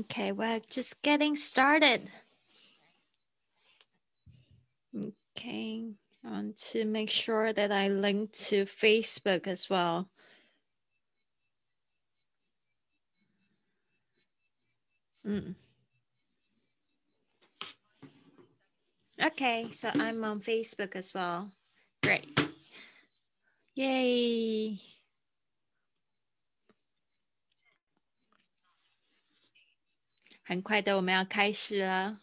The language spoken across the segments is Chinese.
Okay, we're just getting started. Okay, I want to make sure that I link to Facebook as well. Mm. Okay, so I'm on Facebook as well. Great. Yay. 很快的，我们要开始了。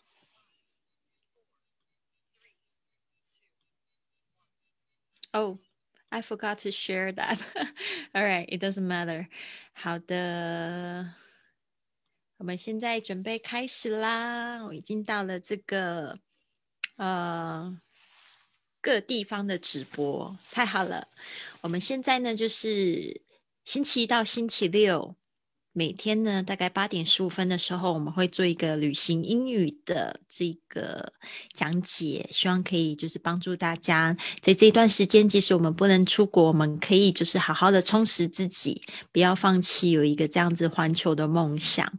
Oh, I forgot to share that. All right, it doesn't matter. 好的，我们现在准备开始啦。我已经到了这个呃各地方的直播，太好了。我们现在呢，就是星期一到星期六。每天呢，大概八点十五分的时候，我们会做一个旅行英语的这个讲解，希望可以就是帮助大家在这段时间，即使我们不能出国，我们可以就是好好的充实自己，不要放弃有一个这样子环球的梦想。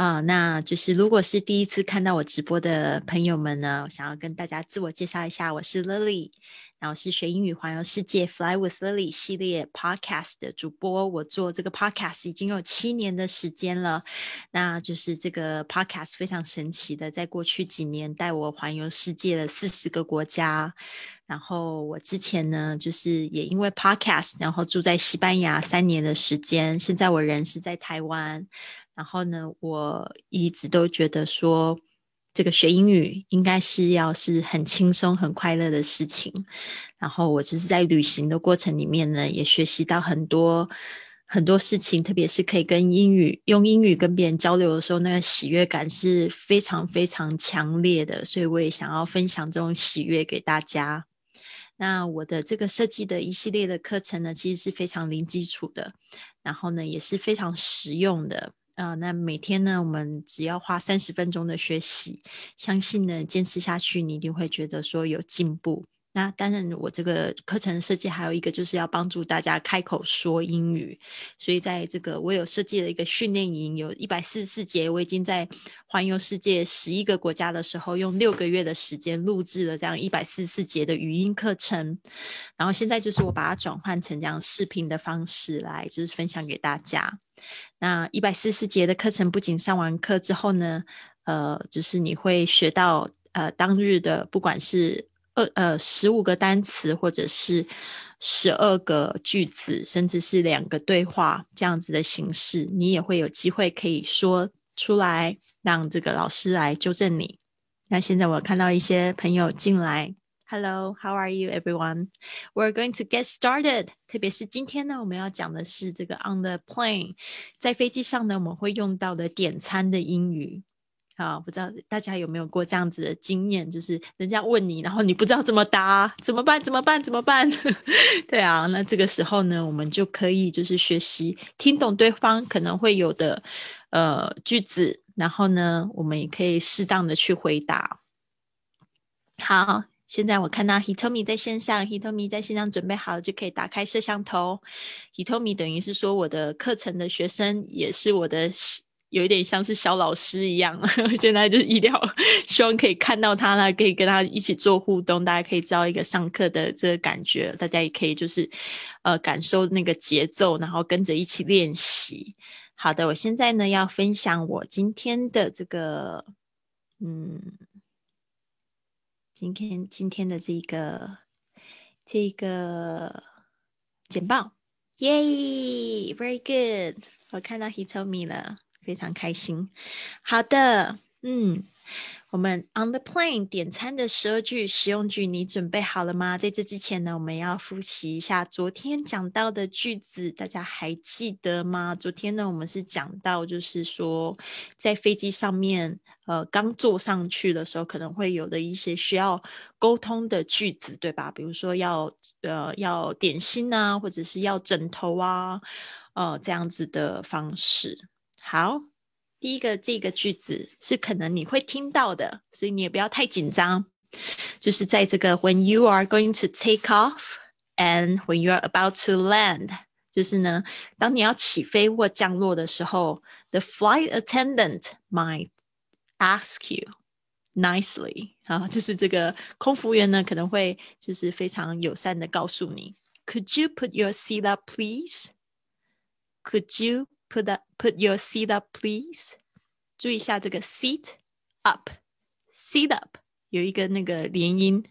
啊。那就是如果是第一次看到我直播的朋友们呢，我想要跟大家自我介绍一下，我是 Lily。然后是学英语环游世界 Fly with Lily 系列 Podcast 的主播，我做这个 Podcast 已经有七年的时间了。那就是这个 Podcast 非常神奇的，在过去几年带我环游世界了四十个国家。然后我之前呢，就是也因为 Podcast，然后住在西班牙三年的时间。现在我人是在台湾。然后呢，我一直都觉得说。这个学英语应该是要是很轻松、很快乐的事情。然后我就是在旅行的过程里面呢，也学习到很多很多事情，特别是可以跟英语用英语跟别人交流的时候，那个喜悦感是非常非常强烈的。所以我也想要分享这种喜悦给大家。那我的这个设计的一系列的课程呢，其实是非常零基础的，然后呢也是非常实用的。啊，那每天呢，我们只要花三十分钟的学习，相信呢，坚持下去，你一定会觉得说有进步。那当然，我这个课程设计还有一个就是要帮助大家开口说英语，所以在这个我有设计了一个训练营，有一百四十四节，我已经在环游世界十一个国家的时候，用六个月的时间录制了这样一百四十四节的语音课程，然后现在就是我把它转换成这样视频的方式来，就是分享给大家。那一百四十四节的课程，不仅上完课之后呢，呃，就是你会学到呃当日的不管是。二呃十五个单词，或者是十二个句子，甚至是两个对话这样子的形式，你也会有机会可以说出来，让这个老师来纠正你。那现在我看到一些朋友进来，Hello，How are you, everyone? We're going to get started。特别是今天呢，我们要讲的是这个 on the plane，在飞机上呢，我们会用到的点餐的英语。啊，不知道大家有没有过这样子的经验，就是人家问你，然后你不知道怎么答，怎么办？怎么办？怎么办？对啊，那这个时候呢，我们就可以就是学习听懂对方可能会有的呃句子，然后呢，我们也可以适当的去回答。好，现在我看到 Hitomi 在线上，Hitomi 在线上准备好了，就可以打开摄像头。Hitomi 等于是说我的课程的学生，也是我的。有一点像是小老师一样，现在就是一定要希望可以看到他呢，可以跟他一起做互动，大家可以知道一个上课的这个感觉，大家也可以就是呃感受那个节奏，然后跟着一起练习。好的，我现在呢要分享我今天的这个嗯，今天今天的这个这个简报，耶，very good，我看到 he told me 了。非常开心。好的，嗯，我们 on the plane 点餐的十二句实用句，你准备好了吗？在这之前呢，我们要复习一下昨天讲到的句子，大家还记得吗？昨天呢，我们是讲到，就是说在飞机上面，呃，刚坐上去的时候，可能会有的一些需要沟通的句子，对吧？比如说要呃要点心啊，或者是要枕头啊，呃，这样子的方式。好，第一个这个句子是可能你会听到的，所以你也不要太紧张。就是在这个 when you are going to take off and when you are about to land 就是呢，当你要起飞或降落的时候，the flight attendant might ask you nicely 啊，就是这个空服员呢可能会就是非常友善的告诉你，Could you put your seat up, please? Could you put up put your seat up, please? 注意一下这个 seat up，seat up 有一个那个连音。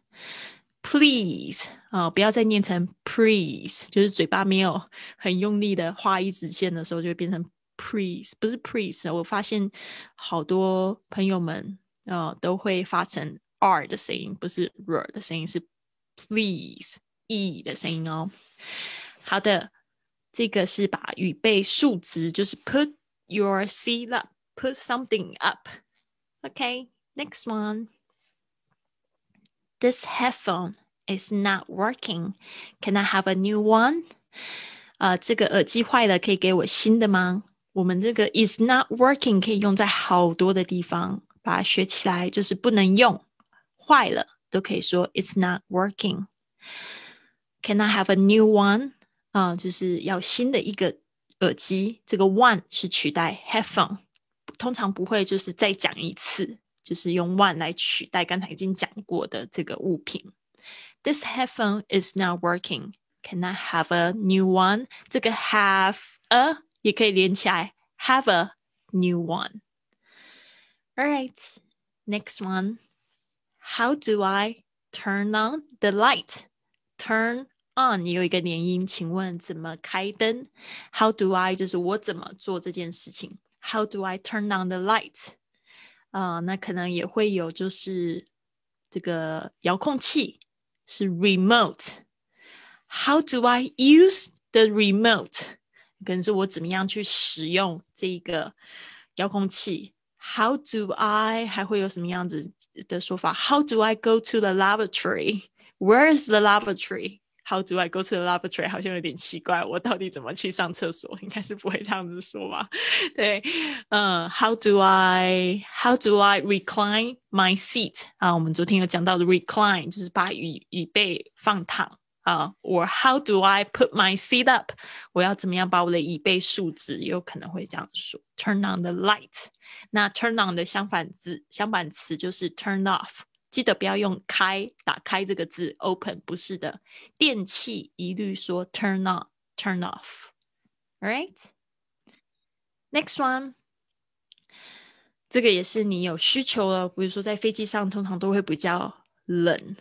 Please 啊，不要再念成 please，就是嘴巴没有 很用力的画一直线的时候，就会变成 please，不是 please。我发现好多朋友们啊都会发成 r 的声音，不是 r 的声音，是 please e 的声音哦。好的，这个是把语备数值，就是 put your seat up，put something up。OK，next one。This headphone is not working. Can I have a new one? 啊，这个耳机坏了，可以给我新的吗？我们这个 is not working 可以用在好多的地方，把它学起来就是不能用，坏了都可以说 it's not working. Can I have a new one? 啊，就是要新的一个耳机。这个 one 是取代 headphone，通常不会就是再讲一次。就是用 one 来取代刚才已经讲过的这个物品。This headphone is not working. Can I have a new one? 这个 have a 也可以连起来，have a new one. All right, next one. How do I turn on the light? Turn on 有一个连音，请问怎么开灯？How do I 就是我怎么做这件事情？How do I turn on the light? 啊，那可能也会有，就是这个遥控器是 remote。How do I use the remote？可能是我怎么样去使用这个遥控器？How do I？还会有什么样子的说法？How do I go to the laboratory？Where is the How do I go to the laboratory？好像有点奇怪，我到底怎么去上厕所？应该是不会这样子说吧？对，嗯，How do I？How do I recline my seat？啊，我们昨天有讲到的 recline 就是把椅椅背放躺啊。or How do I put my seat up？我要怎么样把我的椅背竖直？有可能会这样说。Turn on the light。那 turn on 的相反字相反词就是 turn off。记得不要用“开”打开这个字，open 不是的。电器一律说 turn on、turn off。All right, next one，这个也是你有需求了。比如说在飞机上，通常都会比较冷，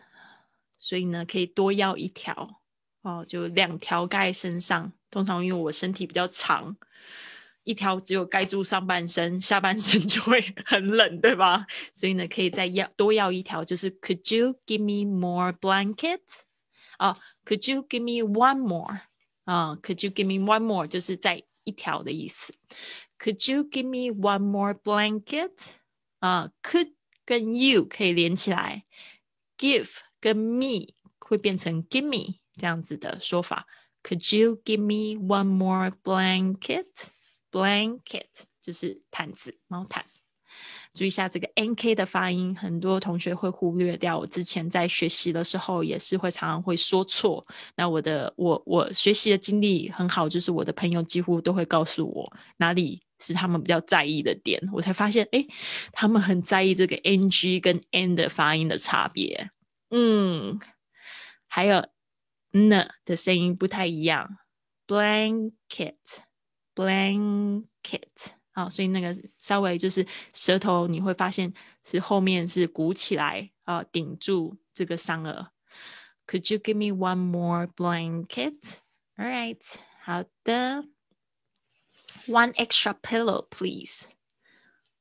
所以呢，可以多要一条哦，就两条盖身上。通常因为我身体比较长。一条只有盖住上半身，下半身就会很冷，对吧？所以呢，可以再要多要一条，就是 Could you give me more blankets？啊，Could you give me one more？啊，Could you give me one more？就是再一条的意思。Could you give me one more blanket？啊，Could 跟 you 可以连起来，Give 跟 me 会变成 Give me 这样子的说法。Could you give me one more blanket？Blanket 就是毯子、毛毯。注意一下这个 nk 的发音，很多同学会忽略掉。我之前在学习的时候也是会常常会说错。那我的我我学习的经历很好，就是我的朋友几乎都会告诉我哪里是他们比较在意的点，我才发现，哎，他们很在意这个 ng 跟 n 的发音的差别。嗯，还有 n 的声音不太一样。Blanket。blanket 啊，所以那个稍微就是舌头，你会发现是后面是鼓起来啊，顶住这个上颚。Could you give me one more blanket? All right，好的。One extra pillow, please.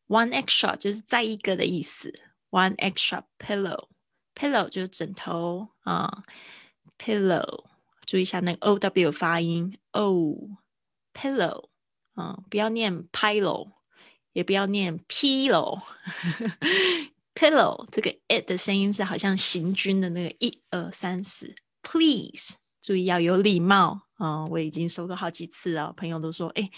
One extra 就是再一个的意思。One extra pillow, pillow 就是枕头啊。Pillow，注意一下那个 o w 发音 o。 pillow，嗯，不要念 pillow，也不要念 pillow。pillow 这个 it 的声音是好像行军的那个一二三四。Please，注意要有礼貌啊！我已经说过好几次了，朋友都说，哎，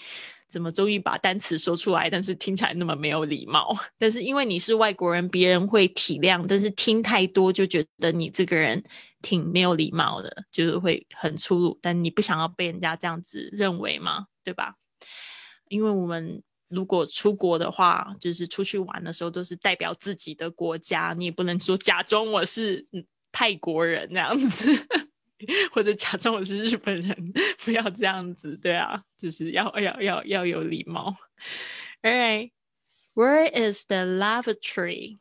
怎么终于把单词说出来，但是听起来那么没有礼貌？但是因为你是外国人，别人会体谅，但是听太多就觉得你这个人挺没有礼貌的，就是会很粗鲁。但你不想要被人家这样子认为吗？对吧？因为我们如果出国的话，就是出去玩的时候都是代表自己的国家，你也不能说假装我是泰国人那样子，或者假装我是日本人，不要这样子，对啊，就是要要要要有礼貌。All right, where is the lavatory?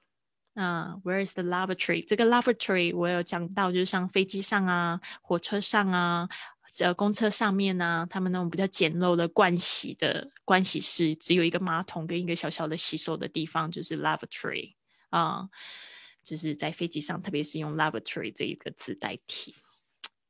啊，Where is the lavatory？这个 lavatory 我有讲到，就是像飞机上啊、火车上啊、呃公车上面啊，他们那种比较简陋的盥洗的盥洗室，只有一个马桶跟一个小小的洗手的地方，就是 lavatory 啊，就是在飞机上，特别是用 lavatory 这一个字代替。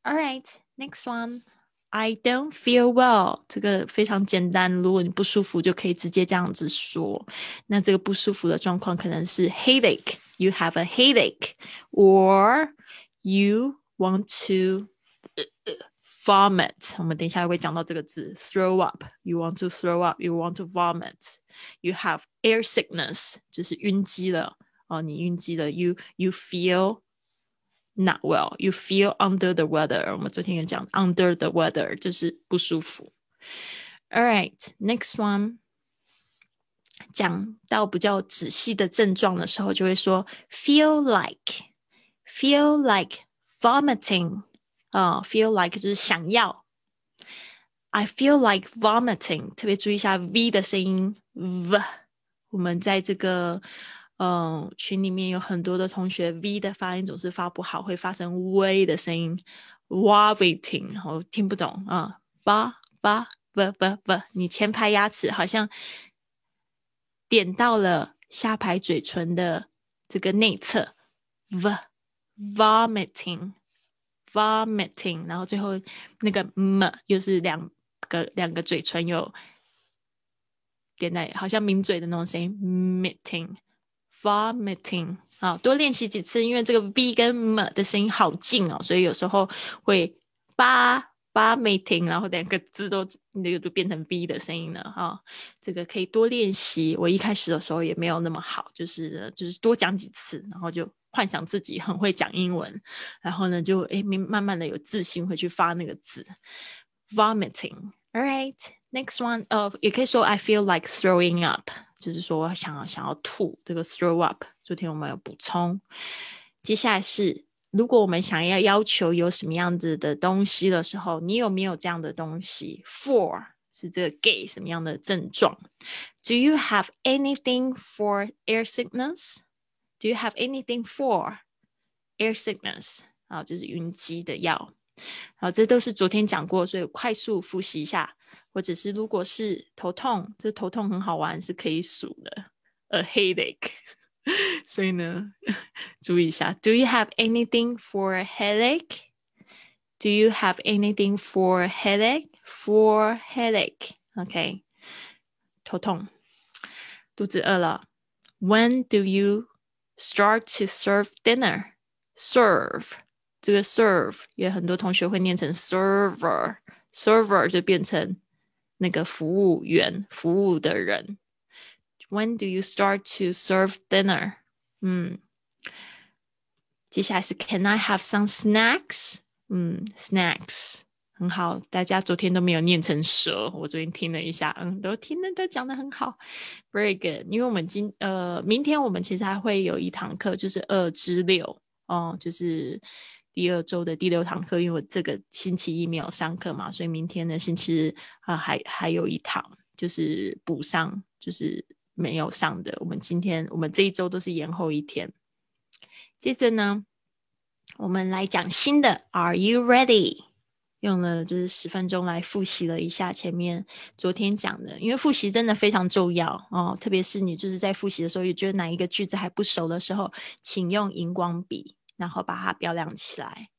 All right, next one. I don't feel well，这个非常简单。如果你不舒服，就可以直接这样子说。那这个不舒服的状况可能是 headache，you have a headache，or you want to vomit。我们等一下会讲到这个字，throw up，you want to throw up，you want to vomit，you have air sickness，就是晕机了哦，你晕机了，you you feel。 not well. You feel under the weather. 我们昨天有讲 under the weather 就是不舒服。All right, next one. 讲到比较仔细的症状的时候，就会说 feel like, feel like vomiting. 啊、uh,，feel like 就是想要。I feel like vomiting. 特别注意一下 v 的声音，v。我们在这个 嗯，群里面有很多的同学，V 的发音总是发不好，会发成 V 的声音，vomiting，然后听不懂啊，v v v v v，，你前排牙齿好像点到了下排嘴唇的这个内侧，v vomiting，vomiting，然后最后那个 m 又是两个两个嘴唇有点在，好像抿嘴的那种声音，meeting。Vomiting 啊，多练习几次，因为这个 v 跟 m 的声音好近哦，所以有时候会 ba vomiting，然后两个字都那个都变成 v 的声音了哈。这个可以多练习。我一开始的时候也没有那么好，就是就是多讲几次，然后就幻想自己很会讲英文，然后呢就诶慢慢的有自信会去发那个字 vomiting。All right, next one. 呃，也可以说 I feel like throwing up。就是说想要想要吐，这个 throw up，昨天我们有补充。接下来是，如果我们想要要求有什么样子的东西的时候，你有没有这样的东西？For 是这个给什么样的症状？Do you have anything for air sickness？Do you have anything for air sickness？啊，就是晕机的药。好，这都是昨天讲过，所以快速复习一下。 或者是如果是头痛，这头痛很好玩，是可以数的，a headache。所以呢，注意一下，Do you have anything for a headache? Do you have anything for a headache? For headache, OK？头痛，肚子饿了。When do you start to serve dinner? Serve 这个 serve 也很多同学会念成 server，server 就变成 那个服务员、服务的人。When do you start to serve dinner？嗯，接下来是 Can I have some snacks？嗯，snacks 很好，大家昨天都没有念成蛇，我昨天听了一下，嗯，都听的都讲的很好，very good。因为我们今呃明天我们其实还会有一堂课，就是二至六哦，就是。第二周的第六堂课，因为我这个星期一没有上课嘛，所以明天的星期日啊还还有一堂，就是补上，就是没有上的。我们今天我们这一周都是延后一天。接着呢，我们来讲新的。Are you ready？用了就是十分钟来复习了一下前面昨天讲的，因为复习真的非常重要哦，特别是你就是在复习的时候，也觉得哪一个句子还不熟的时候，请用荧光笔。然后把它标亮起来。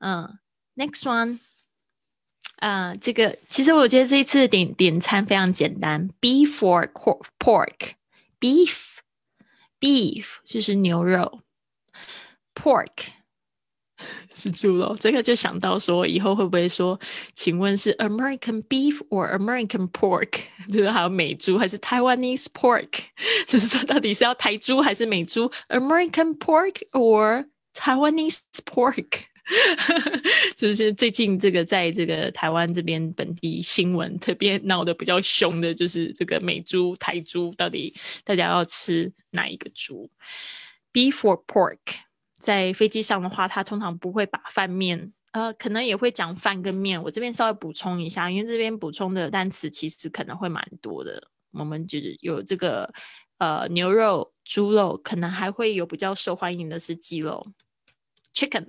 嗯，next one，啊，这个其实我觉得这一次的点点餐非常简单，beef or pork，beef，beef 就是牛肉，pork 是猪肉。这个就想到说，以后会不会说，请问是 American beef or American pork？就是还有美猪还是 Taiwanese pork？就是说到底是要台猪还是美猪？American pork or Taiwanese pork，就是最近这个在这个台湾这边本地新闻特别闹得比较凶的，就是这个美猪、台猪到底大家要吃哪一个猪？Beef or pork？在飞机上的话，它通常不会把饭面，呃，可能也会讲饭跟面。我这边稍微补充一下，因为这边补充的单词其实可能会蛮多的。我们就是有这个呃牛肉、猪肉，可能还会有比较受欢迎的是鸡肉，chicken。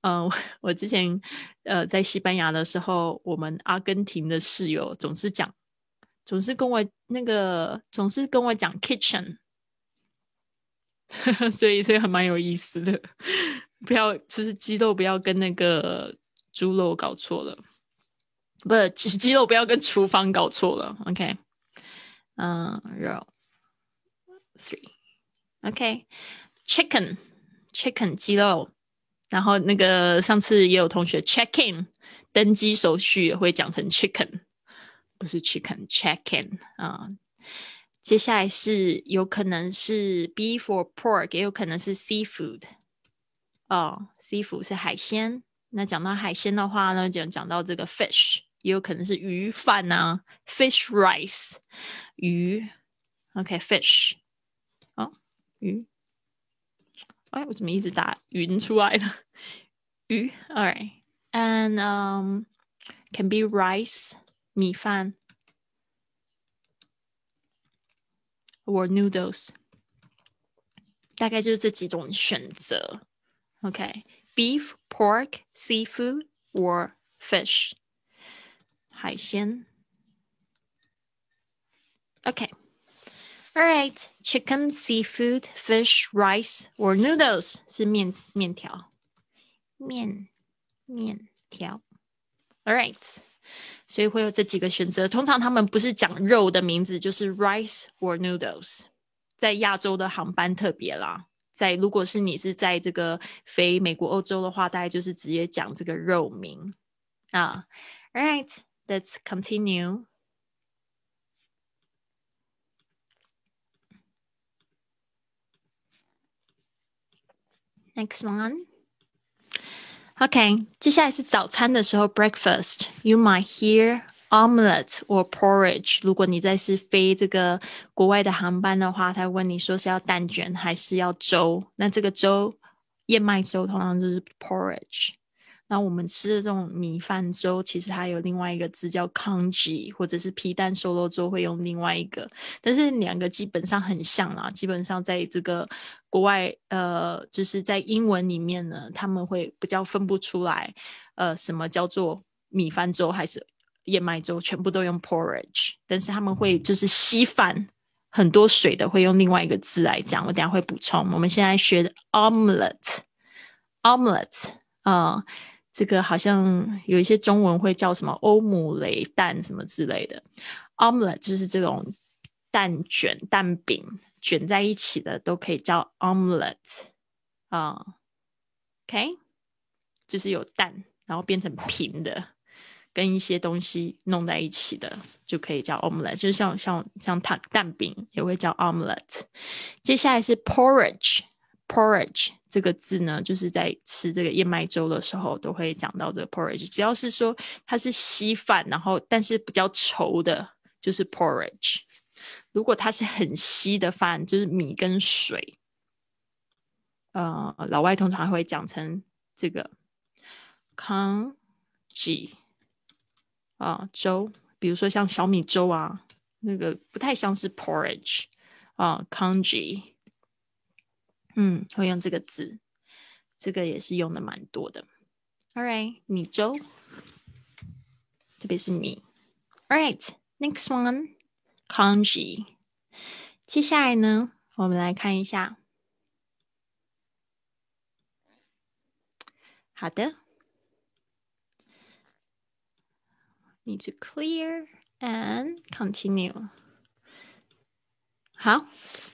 嗯，我之前呃在西班牙的时候，我们阿根廷的室友总是讲，总是跟我那个总是跟我讲 kitchen，所以这个还蛮有意思的。不要就是鸡肉不要跟那个猪肉搞错了，不是鸡肉不要跟厨房搞错了。OK。嗯，肉 Chicken 鸡肉，然后那个上次也有同学 check in 登机手续会讲成 chicken，不是 chicken，check in 啊。接下来是有可能是 beef or pork，也有可能是 seafood。哦，seafood 是海鲜。那讲到海鲜的话呢，讲讲到这个 fish。也有可能是鱼饭呐，fish rice，鱼，OK，fish，哦，鱼，哎，我怎么一直打云出来了？鱼，All right，and um can be rice，米饭，or noodles，大概就是这几种选择。OK，beef, pork, seafood, or fish。海鲜。Okay. All right. Chicken, seafood, fish, rice, or noodles 是面面条，面面条。All right. 所以会有这几个选择。通常他们不是讲肉的名字，就是 rice or noodles。在亚洲的航班特别啦，在如果是你是在这个飞美国、欧洲的话，大概就是直接讲这个肉名啊。All right. Let's continue. Next one. OK，接下来是早餐的时候，breakfast。You might hear omelette or porridge。如果你在是飞这个国外的航班的话，他问你说是要蛋卷还是要粥？那这个粥，燕麦粥通常就是 porridge。 那我们吃的这种米饭粥，其实它有另外一个字叫 congee，或者是皮蛋瘦肉粥会用另外一个，但是两个基本上很像啦。基本上在这个国外，呃，就是在英文里面呢，他们会比较分不出来，呃，什么叫做米饭粥还是燕麦粥，全部都用 porridge，但是他们会就是稀饭很多水的会用另外一个字来讲，我等下会补充。我们现在学的 omelette，omelette 啊。这个好像有一些中文会叫什么欧姆雷蛋什么之类的，omelette 就是这种蛋卷、蛋饼卷在一起的，都可以叫 omelette 啊。OK，就是有蛋，然后变成平的，跟一些东西弄在一起的，就可以叫 omelette。就是像像像蛋蛋饼也会叫 omelette。接下来是 porridge Porridge。这个字呢，就是在吃这个燕麦粥的时候都会讲到这个 porridge。只要是说它是稀饭，然后但是比较稠的，就是 porridge。如果它是很稀的饭，就是米跟水，呃，老外通常会讲成这个 congee 啊粥，比如说像小米粥啊，那个不太像是 porridge 啊 congee。嗯，会用这个字，这个也是用的蛮多的。All right，米粥，特别是米。All right，next one，congee。接下来呢，我们来看一下。好的，need to clear and continue。好，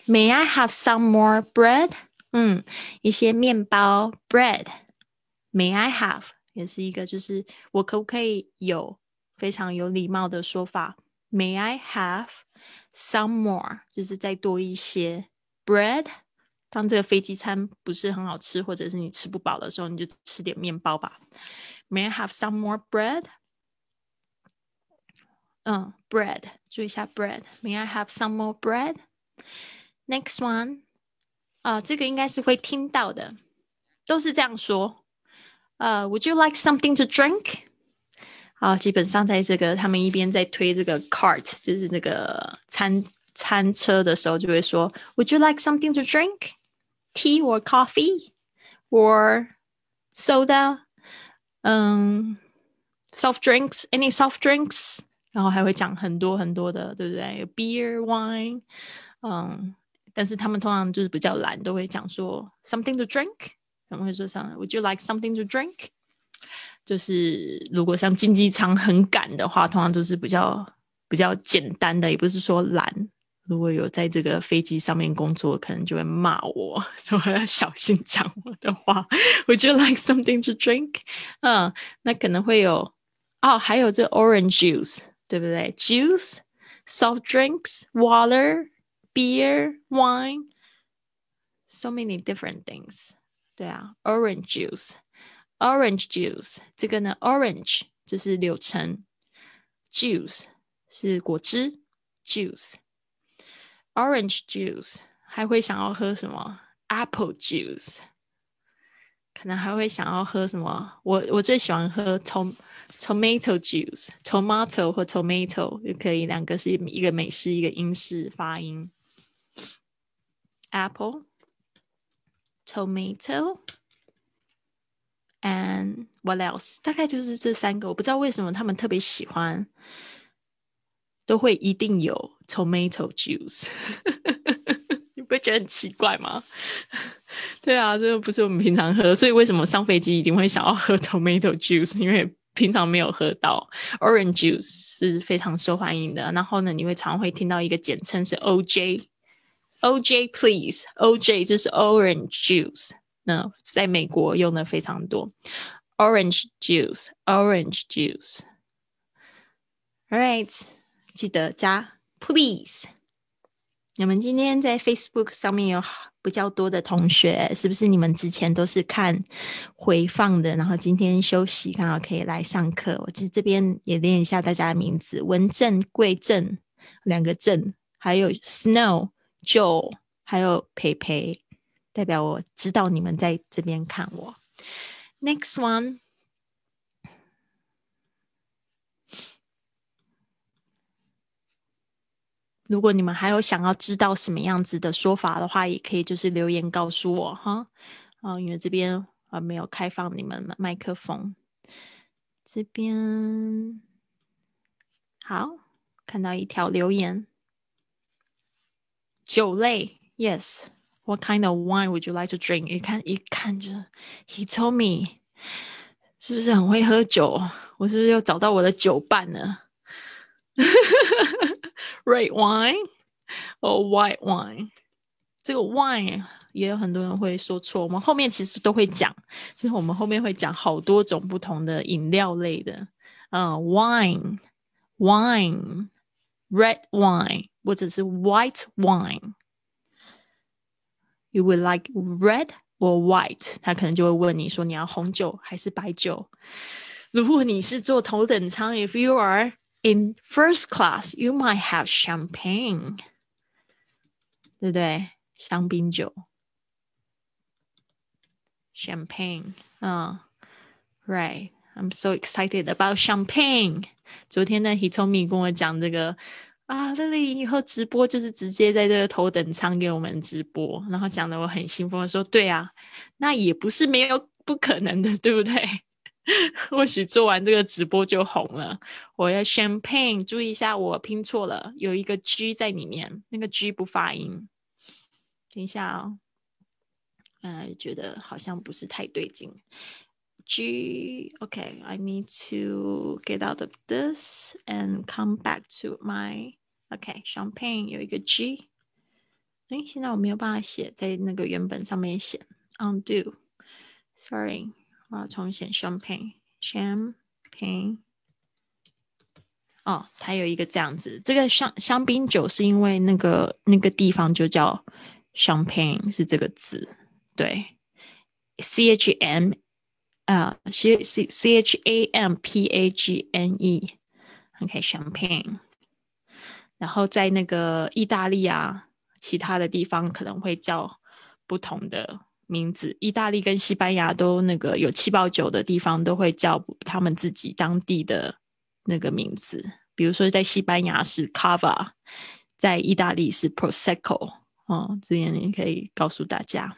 May I have some more bread？ 嗯，一些面包 bread，May I have 也是一个，就是我可不可以有非常有礼貌的说法？May I have some more？就是再多一些 bread 当这个飞机餐不是很好吃，或者是你吃不饱的时候，你就吃点面包吧。May I have some more bread？嗯，bread，注意一下 bread。May I have some more bread？Next one，啊，这个应该是会听到的，都是这样说。呃，Would you like something to drink？啊，基本上在这个他们一边在推这个 cart，就是那个餐餐车的时候，就会说，Would you like something to drink? Tea or coffee or soda? 嗯，soft drinks, any soft drinks？然后还会讲很多很多的，对不对？有 beer, wine，嗯， 但是他们通常就是比较懒，都会讲说 something to drink。他们会说上，Would you like something to drink？就是如果像经济舱很赶的话，通常都是比较比较简单的，也不是说懒。如果有在这个飞机上面工作，可能就会骂我，说要小心讲我的话。Would you like something to drink？嗯，那可能会有哦，还有这 orange juice，对不对？Juice, soft drinks, water, beer, wine, so many different things。对啊，orange juice。Orange juice，这个呢，orange 就是柳橙，juice 是果汁，juice，orange juice 还会想要喝什么？Apple juice，可能还会想要喝什么？我我最喜欢喝 tom tomato juice，tomato 或 tomato 就可以，两个是一个美式一个英式发音 ，apple，tomato。And what else？大概就是这三个，我不知道为什么他们特别喜欢，都会一定有 tomato juice。你不会觉得很奇怪吗？对啊，这个不是我们平常喝，所以为什么上飞机一定会想要喝 tomato juice？因为平常没有喝到 orange juice 是非常受欢迎的。然后呢，你会常会听到一个简称是 OJ OJ please，OJ 就是 orange juice。那在美国用的非常多，orange juice，orange juice。All right，记得加 please。你们今天在 Facebook 上面有比较多的同学，是不是你们之前都是看回放的？然后今天休息，刚好可以来上课。我其实这边也练一下大家的名字：文正、贵正两个正，还有 Snow、Joe，还有培培。代表我知道你们在这边看我。Next one，如果你们还有想要知道什么样子的说法的话，也可以就是留言告诉我哈。啊，因为这边啊没有开放你们麦克风。这边好，看到一条留言，酒类，Yes。What kind of wine would you like to drink？一看一看就是，He told me，是不是很会喝酒？我是不是又找到我的酒伴呢？Red wine or white wine？这个 wine 也有很多人会说错。我们后面其实都会讲，就是我们后面会讲好多种不同的饮料类的。嗯，wine，wine，red wine， 或者是 white wine。You would like red or white？他可能就会问你说你要红酒还是白酒。如果你是坐头等舱，If you are in first class, you might have champagne，对不对？香槟酒，champagne。嗯，Right. I'm so excited about champagne。昨天呢，He told me 跟我讲这个。 啊，乐丽以后直播就是直接在这个头等舱给我们直播，然后讲的我很兴奋，说对啊，那也不是没有不可能的，对不对？或许做完这个直播就红了。我要 champagne，注意一下，我拼错了，有一个 G 在里面，那个 G 不发音。等一下啊，呃，觉得好像不是太对劲。G，OK，I need to get out of this and come back to my。OK，champagne 有一个 G，哎，现在我没有办法写在那个原本上面写，undo，sorry，我要重写 champagne，champagne，哦，它有一个这样子，这个香香槟酒是因为那个那个地方就叫 champagne 是这个字，对，c h m 啊，c c c h a m p a g n e，OK，champagne。然后在那个意大利啊，其他的地方可能会叫不同的名字。意大利跟西班牙都那个有气泡酒的地方，都会叫他们自己当地的那个名字。比如说，在西班牙是 Cava，在意大利是 Prosecco。哦，这边你可以告诉大家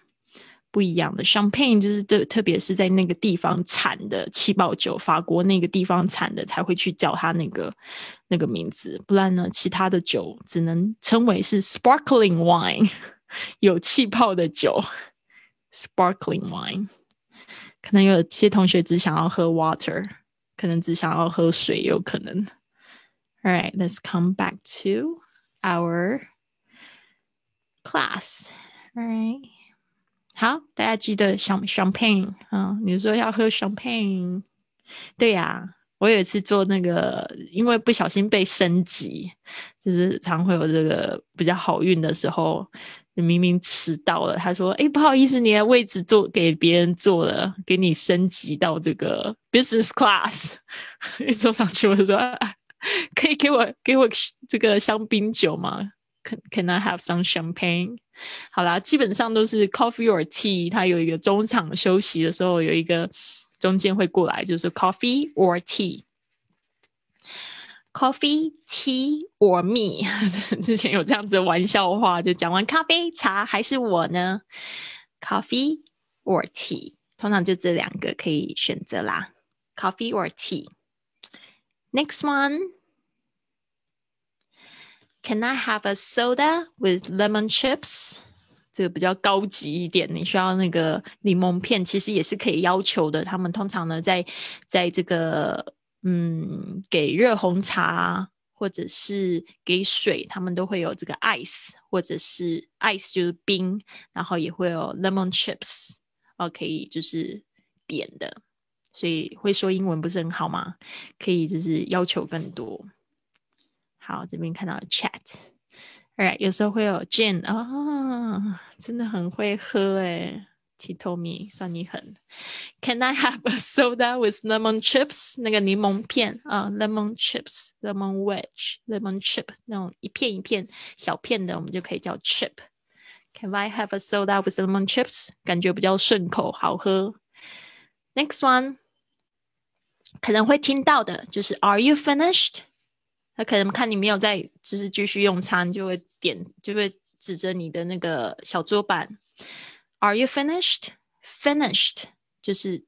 不一样的 Champagne，就是特特别是在那个地方产的气泡酒，法国那个地方产的才会去叫它那个那个名字，不然呢，其他的酒只能称为是 Sparkling Wine，有气泡的酒，Sparkling Wine。可能有些同学只想要喝 water，可能只想要喝水，有可能。All right, let's come back to our class. All right. 好，大家记得 champagne 啊，你说要喝 champagne，对呀。我有一次做那个，因为不小心被升级，就是常会有这个比较好运的时候，明明迟到了，他说：“哎，不好意思，你的位置坐给别人坐了，给你升级到这个 business class。”一坐上去，我说。可以给我给我这个香槟酒吗？Can Can I have some champagne？好啦，基本上都是 coffee or tea。它有一个中场休息的时候，有一个中间会过来，就是 coffee or tea。Coffee, tea or me？之前有这样子的玩笑话，就讲完咖啡、茶还是我呢？Coffee or tea？通常就这两个可以选择啦。Coffee or tea？Next one. Can I have a soda with lemon chips？这个比较高级一点，你需要那个柠檬片，其实也是可以要求的。他们通常呢，在在这个嗯，给热红茶或者是给水，他们都会有这个 ice，或者是 ice 就是冰，然后也会有 lemon chips，哦，可以就是点的。所以会说英文不是很好吗？可以就是要求更多。好，这边看到 chat，right，有时候会有 Jane 啊，真的很会喝诶 t t o m e 算你狠。Can I have a soda with lemon chips？那个柠檬片啊，lemon chips，lemon wedge，lemon chip 那种一片一片小片的，我们就可以叫 chip。Can I have a soda with lemon chips？感觉比较顺口，好喝。Next one，可能会听到的就是 Are you finished？ 他可能看你没有在，就是继续用餐，就会点，就会指着你的那个小桌板，Are you finished？Finished 就是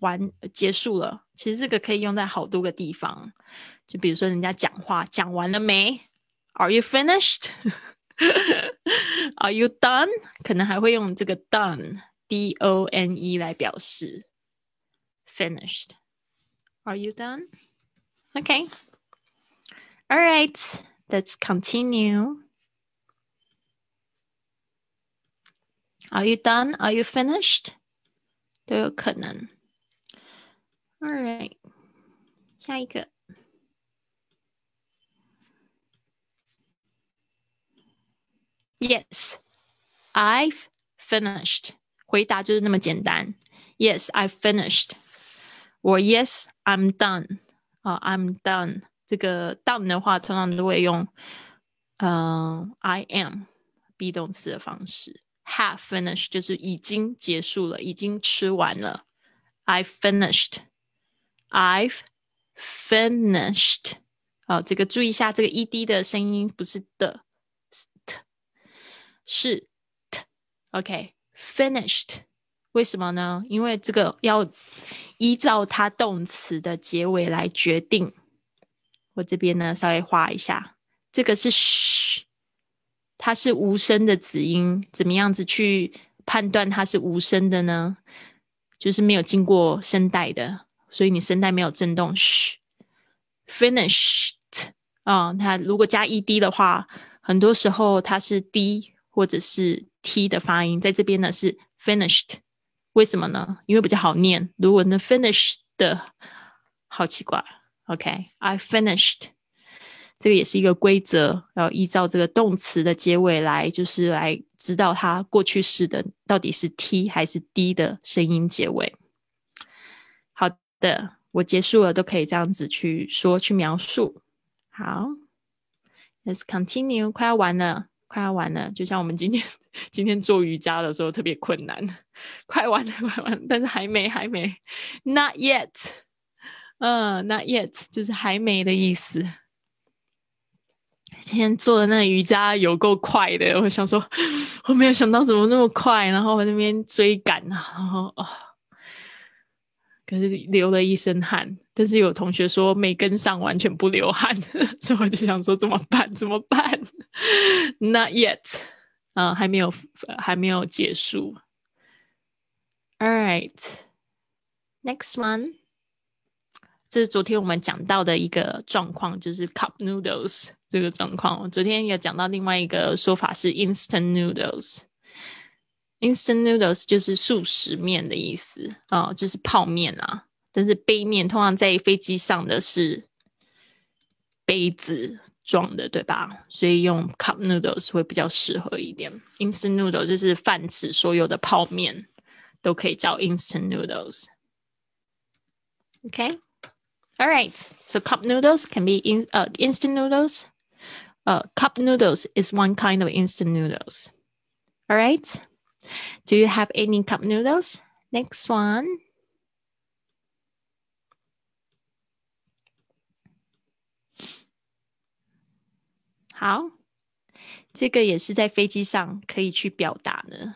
完结束了。其实这个可以用在好多个地方，就比如说人家讲话讲完了没？Are you finished？Are you done？可能还会用这个 done。D O N E 来表示 finished. Are you done? OK All right. Let's continue. Are you done? Are you finished? 都有可能。All right. 下一个。Yes, I've finished. 回答就是那么简单。Yes, I finished. 我 Yes, I'm done. 啊、uh,，I'm done. 这个 done 的话，通常都会用嗯、I am be 动词的方式。Have finished 就是已经结束了，已经吃完了。I finished. I've finished. 哦，这个注意一下，这个 ed 的声音不是的，是 t，是 t。OK。Finished，为什么呢？因为这个要依照它动词的结尾来决定。我这边呢，稍微画一下，这个是 sh，它是无声的子音，怎么样子去判断它是无声的呢？就是没有经过声带的，所以你声带没有震动。sh，finished 啊，它如果加 ed 的话，很多时候它是 d 或者是。t 的发音在这边呢是 finished，为什么呢？因为比较好念。如果呢 finished 的好奇怪。OK，I finished，这个也是一个规则，要依照这个动词的结尾来，就是来知道它过去式的到底是 t 还是 d 的声音结尾。好的，我结束了，都可以这样子去说去描述。好，Let's continue，快要完了，快要完了。就像我们今天 今天做瑜伽的时候特别困难，快完了，快完了，但是还没，还没，Not yet，嗯，Not yet，就是还没的意思。今天做的那个瑜伽有够快的，我想说，我没有想到怎么那么快，然后我那边追赶，然后哦，可是流了一身汗。但是有同学说没跟上，完全不流汗，所以我就想说怎么办？怎么办？Not yet，啊，还没有，还没有结束。All right，next one，这是昨天我们讲到的一个状况，就是 cup noodles。这个状况，我昨天也讲到另外一个说法是 instant noodles。instant noodles 就是速食面的意思啊，就是泡面啊。但是杯面通常在飞机上的是杯子装的，对吧？所以用 cup noodles 会比较适合一点。instant noodles 就是泛指所有的泡面都可以叫 instant noodles。OK all right. So cup noodles can be in uh instant noodles. uh, cup noodles is one kind of instant noodles. All right. Do you have any cup noodles? Next one. 好，这个也是在飞机上可以去表达的。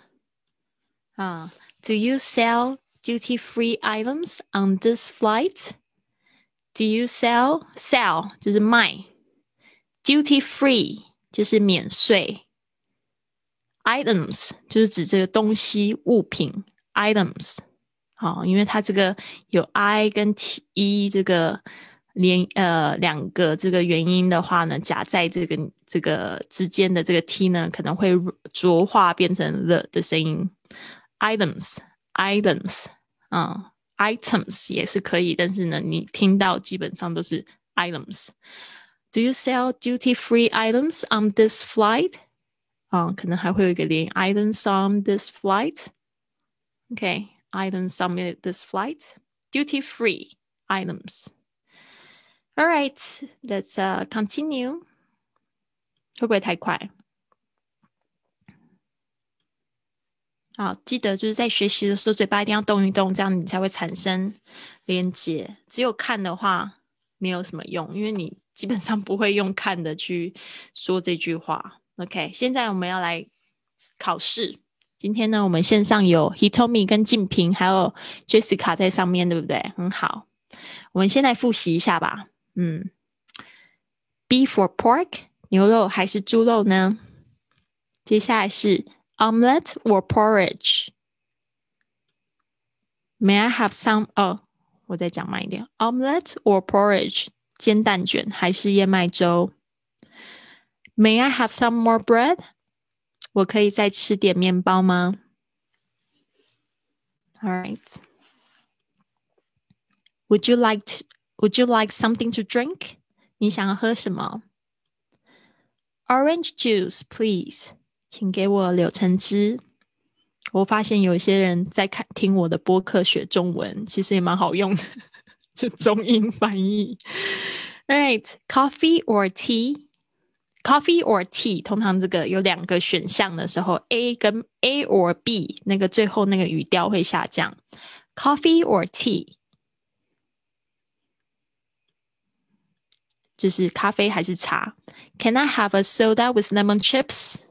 啊，Do you sell duty-free items on this flight? Do you sell? Sell 就是卖 Duty free 就是免税，items 就是指这个东西物品，items。好，因为它这个有 i 跟 t 这个连呃两个这个元音的话呢，夹在这个这个之间的这个 t 呢，可能会浊化变成 l 的声音，items，items 啊 ，items 也是可以，但是呢，你听到基本上都是 items。Do you sell duty-free items on this flight? 啊，可能还会有一个连 items on this flight. Okay, items on this flight. Duty-free items. All right, let's uh, continue. 会不会太快？ 好，记得就是在学习的时候，嘴巴一定要动一动，这样你才会产生连接。只有看的话，没有什么用，因为你基本上不会用看的去说这句话。OK，现在我们要来考试。今天呢，我们线上有 Hitomi 跟静平，还有 Jessica 在上面，对不对？很好，我们先来复习一下吧。嗯，Beef or pork，牛肉还是猪肉呢？接下来是 Omelette or porridge？May I have some？哦，我再讲慢一点，Omelette or porridge？煎蛋卷还是燕麦粥？May I have some more bread？我可以再吃点面包吗？All right. Would you like to, Would you like something to drink？你想喝什么？Orange juice, please. 请给我柳橙汁。我发现有些人在看听我的播客学中文，其实也蛮好用的。就中英翻译。Right, coffee or tea? Coffee or tea？通常这个有两个选项的时候，A 跟 A or B，那个最后那个语调会下降。Coffee or tea？就是咖啡还是茶？Can I have a soda with lemon chips?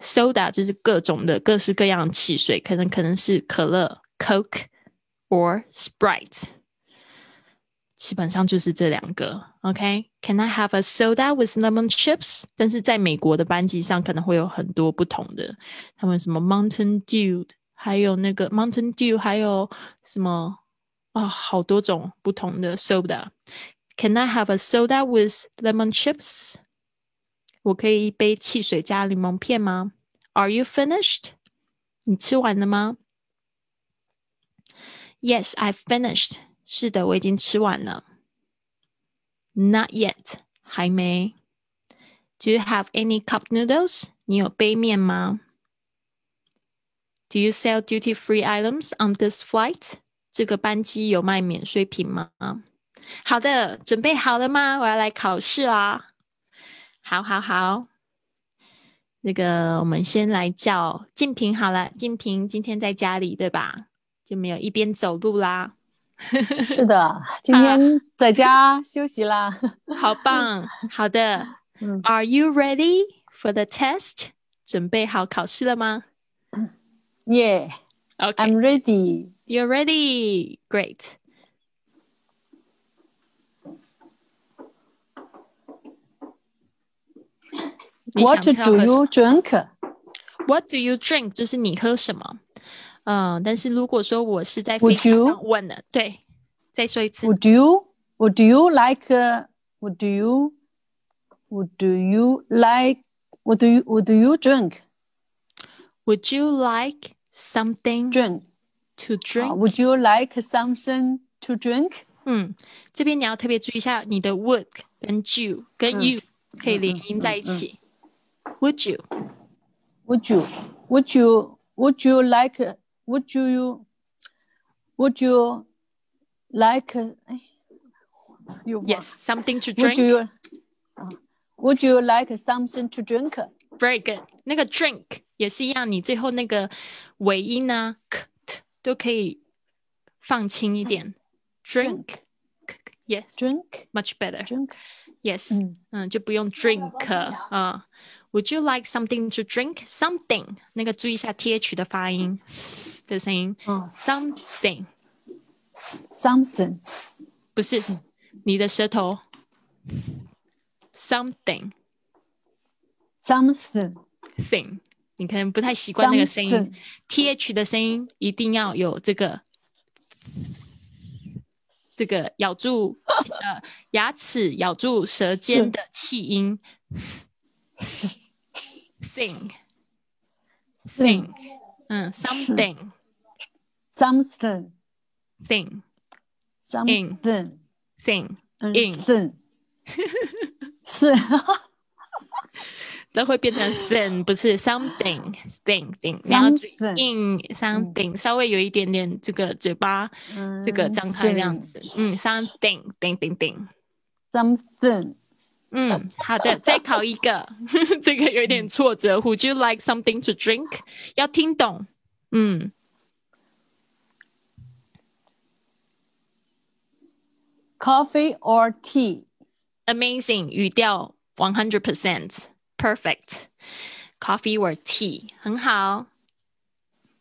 Soda 就是各种的各式各样的汽水，可能可能是可乐 （Coke） or Sprite。基本上就是这两个，OK？Can I have a soda with lemon chips？但是在美国的班级上可能会有很多不同的，他们什么 Mountain Dew，还有那个 Mountain Dew，还有什么啊，好多种不同的 soda。Can I have a soda with lemon chips？我可以一杯汽水加柠檬片吗？Are you finished？你吃完了吗？Yes, I've finished. 是的，我已经吃完了。Not yet，还没。 Do you have any cup noodles？你有杯面吗？Do you sell duty-free items on this flight？这个班机有卖免税品吗？好的，准备好了吗？我要来考试啦！ 好好好，那个我们先来叫静平好了。静平今天在家里对吧？就没有一边走路啦。是的，今天在家休息啦。好棒！好的，Are you ready for the test？准备好考试了吗？Yeah. Okay. I'm ready. You're ready. Great. What do you drink? What do you drink？就是你喝什么？嗯，但是如果说我是在飞机上问的，对，再说一次。Would you? Would you like? Would you? Would you like? What do you? What do you drink? Would you like something drink to drink? Would you like something to drink? 嗯，这边你要特别注意一下，你的 would 跟 you 跟 you 可以连音在一起。 Would you? Would you? Would you? Would you like? Would you? Would you like? Yes, something to drink. Would you? Would you like something to drink? Very good. 那个 drink 也是一样，你最后那个尾音呢，k t 都可以放轻一点。Drink. Yes. Drink. Much better. Drink. Yes. 嗯，就不用 drink 啊。 Would you like something to drink? Something 那个注意一下 th 的发音的声音。Something. Something. 不是你的舌头。Something. Something. Thing. 你可能不太习惯那个声音，th 的声音一定要有这个这个咬住呃牙齿咬住舌尖的气音。Thing thing 嗯 something something thing something thing in 是都会变成 thing 不是 something thing thing 你要注意 in something 稍微有一点点这个嘴巴这个张开这样子嗯 something ding ding ding something 嗯，好的，再考一个，这个有点挫折。Would you like something to drink？要听懂。嗯。Coffee or tea？Amazing，语调 one hundred percent perfect。Coffee or tea？很好。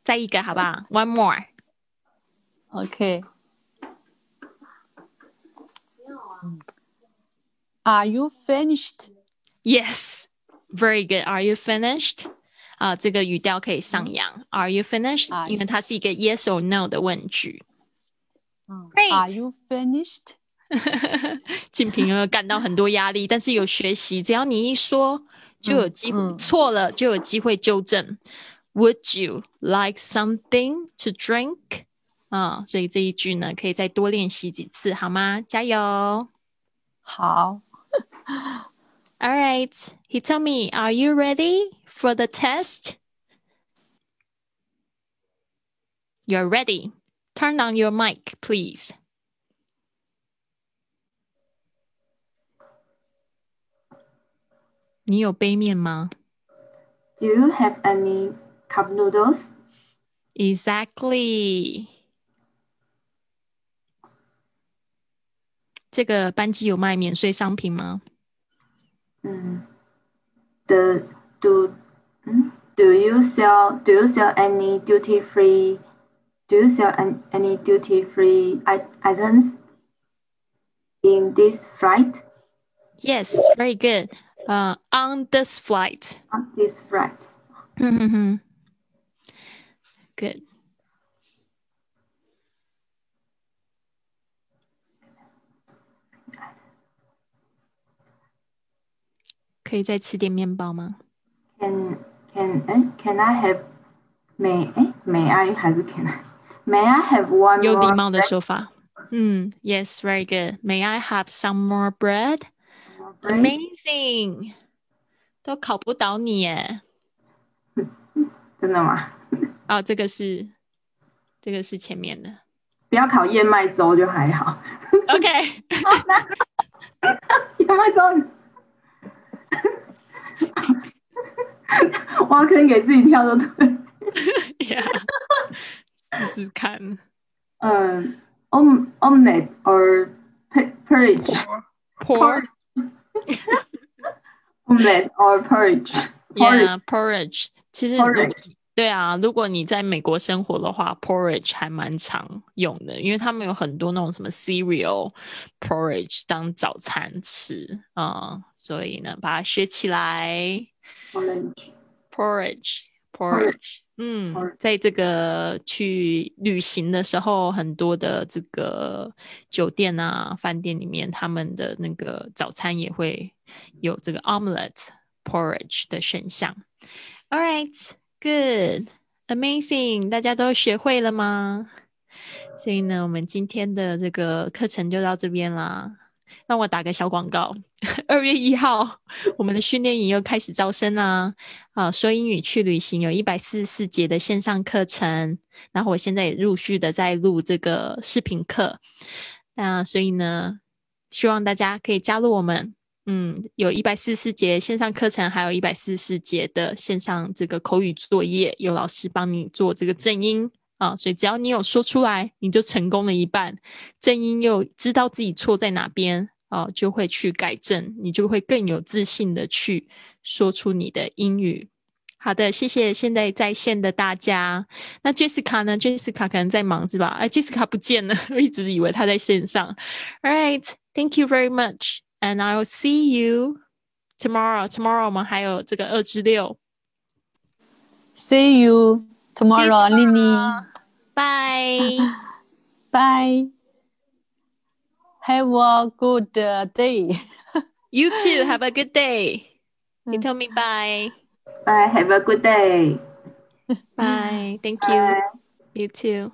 再一个，好不好？One more。OK。 Are you finished? Yes, very good. Are you finished? 啊，这个语调可以上扬。Are you finished？因为它是一个 yes or no 的问句。Great. Are you finished？静平有没有感到很多压力？但是有学习，只要你一说，就有机会错了就有机会纠正。Would you like something to drink？啊，所以这一句呢，可以再多练习几次，好吗？加油！好。 All right. He told me, Are you ready for the test? You're ready. Turn on your mic, please. Do you have any cup noodles? Exactly. 这个班机有卖免税商品吗？ 嗯，the do 嗯，do you sell do you sell any duty free do you sell any any duty free items in this flight? Yes, very good. Uh, on this flight. On this flight. good. 可以再吃点面包吗？Can can 哎，Can I have may 哎 May I 还是 Can I May I have one 有礼貌的说法。嗯，Yes, very good. May I have some more bread? Amazing. 都考不倒你耶。真的吗？哦，这个是这个是前面的。不要考燕麦粥就还好。OK，燕麦粥，挖坑给自己跳的对。 yeah，试试看。嗯，om omelette or p- porridge Por omelette or porridge yeah porridge，其实如果 porridge 对啊，如果你在美国生活的话，porridge 还蛮常用的，因为他们有很多那种什么 cereal porridge 当早餐吃啊、所以呢，把它学起来。orange porridge porridge，嗯 porridge，在这个去旅行的时候，很多的这个酒店啊、饭店里面，他们的那个早餐也会有这个 omelette porridge 的选项。All right, good, amazing，大家都学会了吗？所以呢，我们今天的这个课程就到这边啦。让我打个小广告，二月一号，我们的训练营又开始招生啦。啊，说英语去旅行有一百四十四节的线上课程，然后我现在也陆续的在录这个视频课。那所以呢，希望大家可以加入我们。嗯，有一百四十节线上课程，还有一百四十节的线上这个口语作业，有老师帮你做这个正音啊，所以只要你有说出来，你就成功了一半。正音又知道自己错在哪边啊，就会去改正，你就会更有自信的去说出你的英语。好的，谢谢现在在线的大家。那 Jessica 呢？Jessica 可能在忙是吧？哎，Jessica 不见了，我一直以为她在线上。All right, thank you very much, and I will see you tomorrow. Tomorrow 我们还有这个二至六。 See you tomorrow, Lini. Bye. Bye. Have a good uh, day. You too. Have a good day. You tell me bye. Bye. Have a good day. Bye. Thank you. Bye. You too.